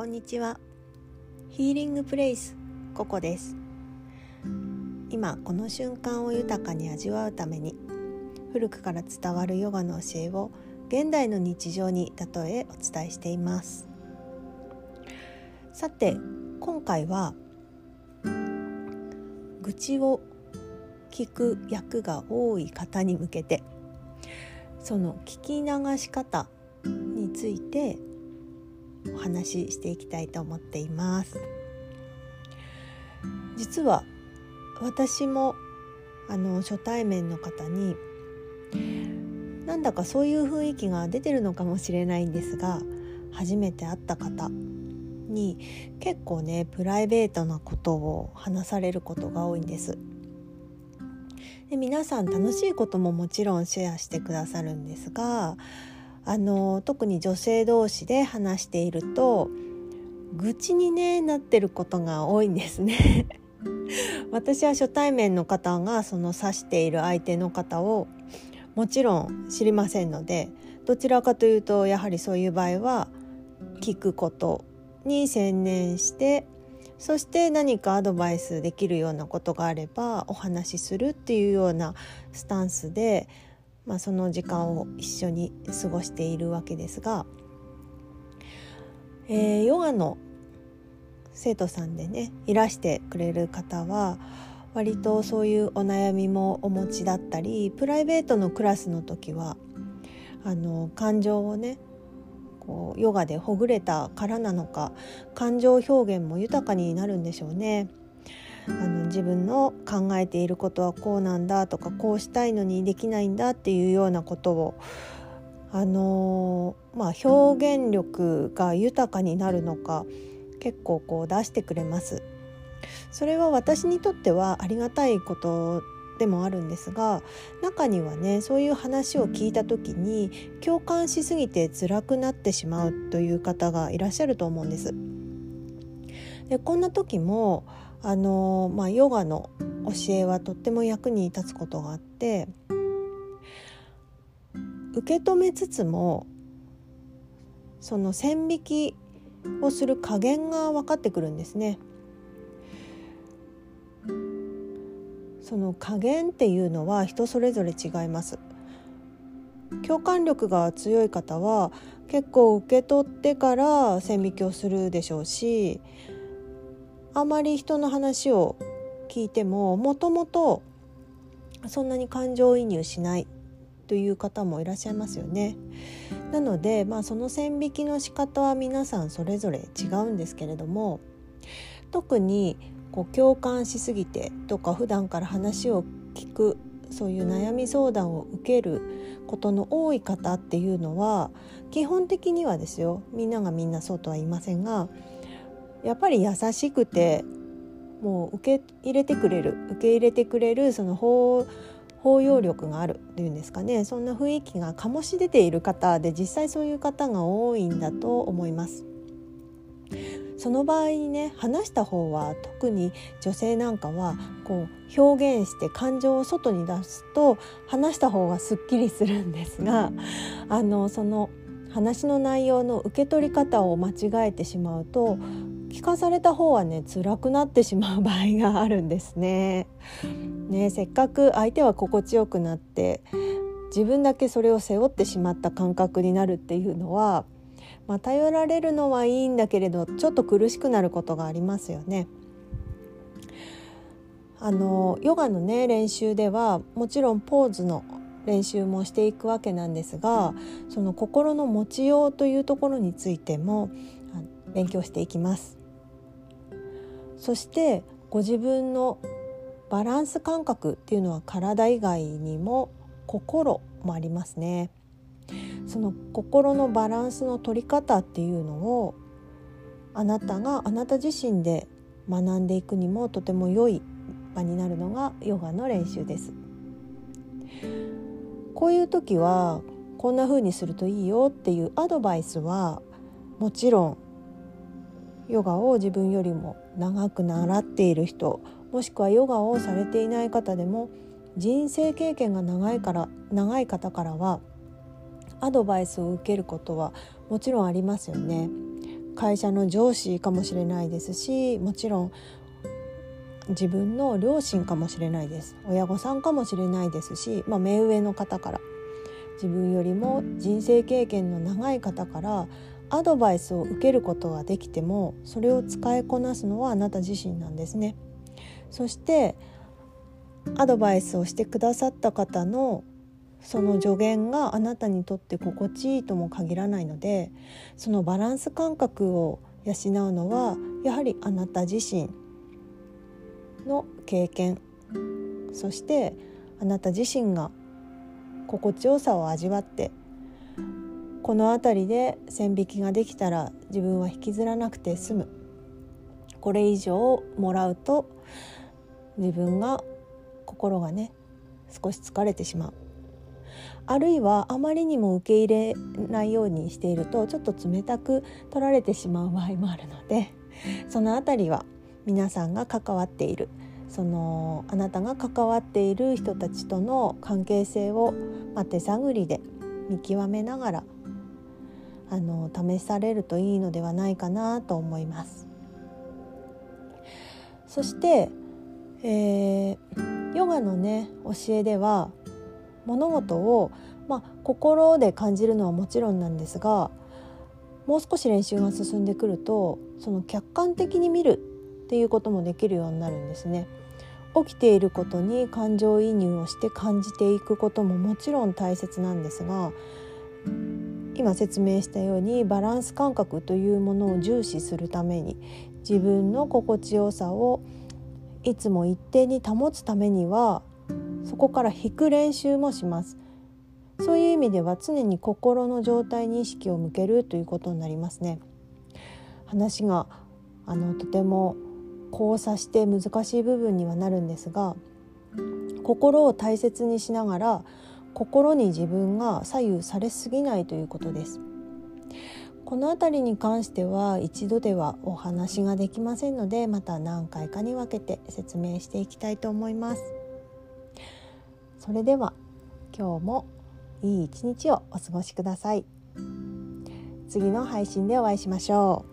こんにちは。ヒーリングプレイスココです。今この瞬間を豊かに味わうために古くから伝わるヨガの教えを現代の日常に例えお伝えしています。さて今回は愚痴を聞く役が多い方に向けてその聞き流し方についてお話ししていきたいと思っています。実は私もあの初対面の方になんだかそういう雰囲気が出てるのかもしれないんですが初めて会った方に結構ねプライベートなことを話されることが多いんです。で皆さん楽しいことももちろんシェアしてくださるんですがあの特に女性同士で話していると愚痴に、ね、なってることが多いんですね。私は初対面の方がその指している相手の方をもちろん知りませんのでどちらかというとやはりそういう場合は聞くことに専念してそして何かアドバイスできるようなことがあればお話しするっていうようなスタンスで、まあ、その時間を一緒に過ごしているわけですが、えー、ヨガの生徒さんでねいらしてくれる方は割とそういうお悩みもお持ちだったりプライベートのクラスの時はあの感情をねこうヨガでほぐれたからなのか感情表現も豊かになるんでしょうね。自分の考えていることはこうなんだとかこうしたいのにできないんだっていうようなことをあのまあ、表現力が豊かになるのか結構こう出してくれます。それは私にとってはありがたいことでもあるんですが中にはねそういう話を聞いた時に共感しすぎて辛くなってしまうという方がいらっしゃると思うんです。でこんな時もあの、まあ、ヨガの教えはとっても役に立つことがあって受け止めつつもその線引きをする加減が分かってくるんですね。その加減っていうのは人それぞれ違います共感力が強い方は結構受け取ってから線引きをするでしょうしあまり人の話を聞いてももともとそんなに感情移入しないという方もいらっしゃいますよね。なので、まあ、その線引きの仕方は皆さんそれぞれ違うんですけれども特にこう共感しすぎてとか普段から話を聞くそういう悩み相談を受けることの多い方っていうのは基本的にはですよみんながみんなそうとは言いませんがやっぱり優しくてもう受け入れてくれる受け入れてくれるその包包容力があるっていうんですかねそんな雰囲気が醸し出ている方で実際そういう方が多いんだと思います。その場合にね話した方は特に女性なんかはこう表現して感情を外に出すと話した方がすっきりするんですがあのその話の内容の受け取り方を間違えてしまうと聞かされた方はね辛くなってしまう場合があるんですね。ねせっかく相手は心地よくなって自分だけそれを背負ってしまった感覚になるっていうのはまあ、頼られるのはいいんだけれどちょっと苦しくなることがありますよね。あのヨガのね練習ではもちろんポーズの練習もしていくわけなんですがその心の持ちようというところについても勉強していきます。そしてご自分のバランス感覚っていうのは体以外にも心もありますね。その心のバランスの取り方っていうのをあなたがあなた自身で学んでいくにもとても良い場になるのがヨガの練習です。こういう時はこんな風にするといいよっていうアドバイスはもちろんヨガを自分よりも長く習っている人もしくはヨガをされていない方でも人生経験が長いから長い方からはアドバイスを受けることはもちろんありますよね。会社の上司かもしれないですしもちろん自分の両親かもしれないです親御さんかもしれないですし、まあ、目上の方から自分よりも人生経験の長い方からアドバイスを受けることができてもそれを使いこなすのはあなた自身なんですね。そしてアドバイスをしてくださった方のその助言があなたにとって心地いいとも限らないのでそのバランス感覚を養うのはやはりあなた自身の経験そしてあなた自身が心地よさを味わってこの辺りで線引きができたら自分は引きずらなくて済む。これ以上もらうと自分が心がね少し疲れてしまう。あるいはあまりにも受け入れないようにしているとちょっと冷たく取られてしまう場合もあるのでその辺りは皆さんが関わっている。そのあなたが関わっている人たちとの関係性を、まあ、手探りで見極めながらあの試されるといいのではないかなと思います。そして、えー、ヨガのね教えでは物事を、まあ、心で感じるのはもちろんなんですがもう少し練習が進んでくるとその客観的に見るっていうこともできるようになるんですね。起きていることに感情移入をして感じていくことももちろん大切なんですが今説明したようにバランス感覚というものを重視するために自分の心地よさをいつも一定に保つためにはそこから引く練習もします。そういう意味では常に心の状態に意識を向けるということになりますね。話があのとても交差して難しい部分にはなるんですが心を大切にしながら心に自分が左右されすぎないということです。この辺りに関しては一度ではお話ができませんのでまた何回かに分けて説明していきたいと思います。それでは今日もいい一日をお過ごしください。次の配信でお会いしましょう。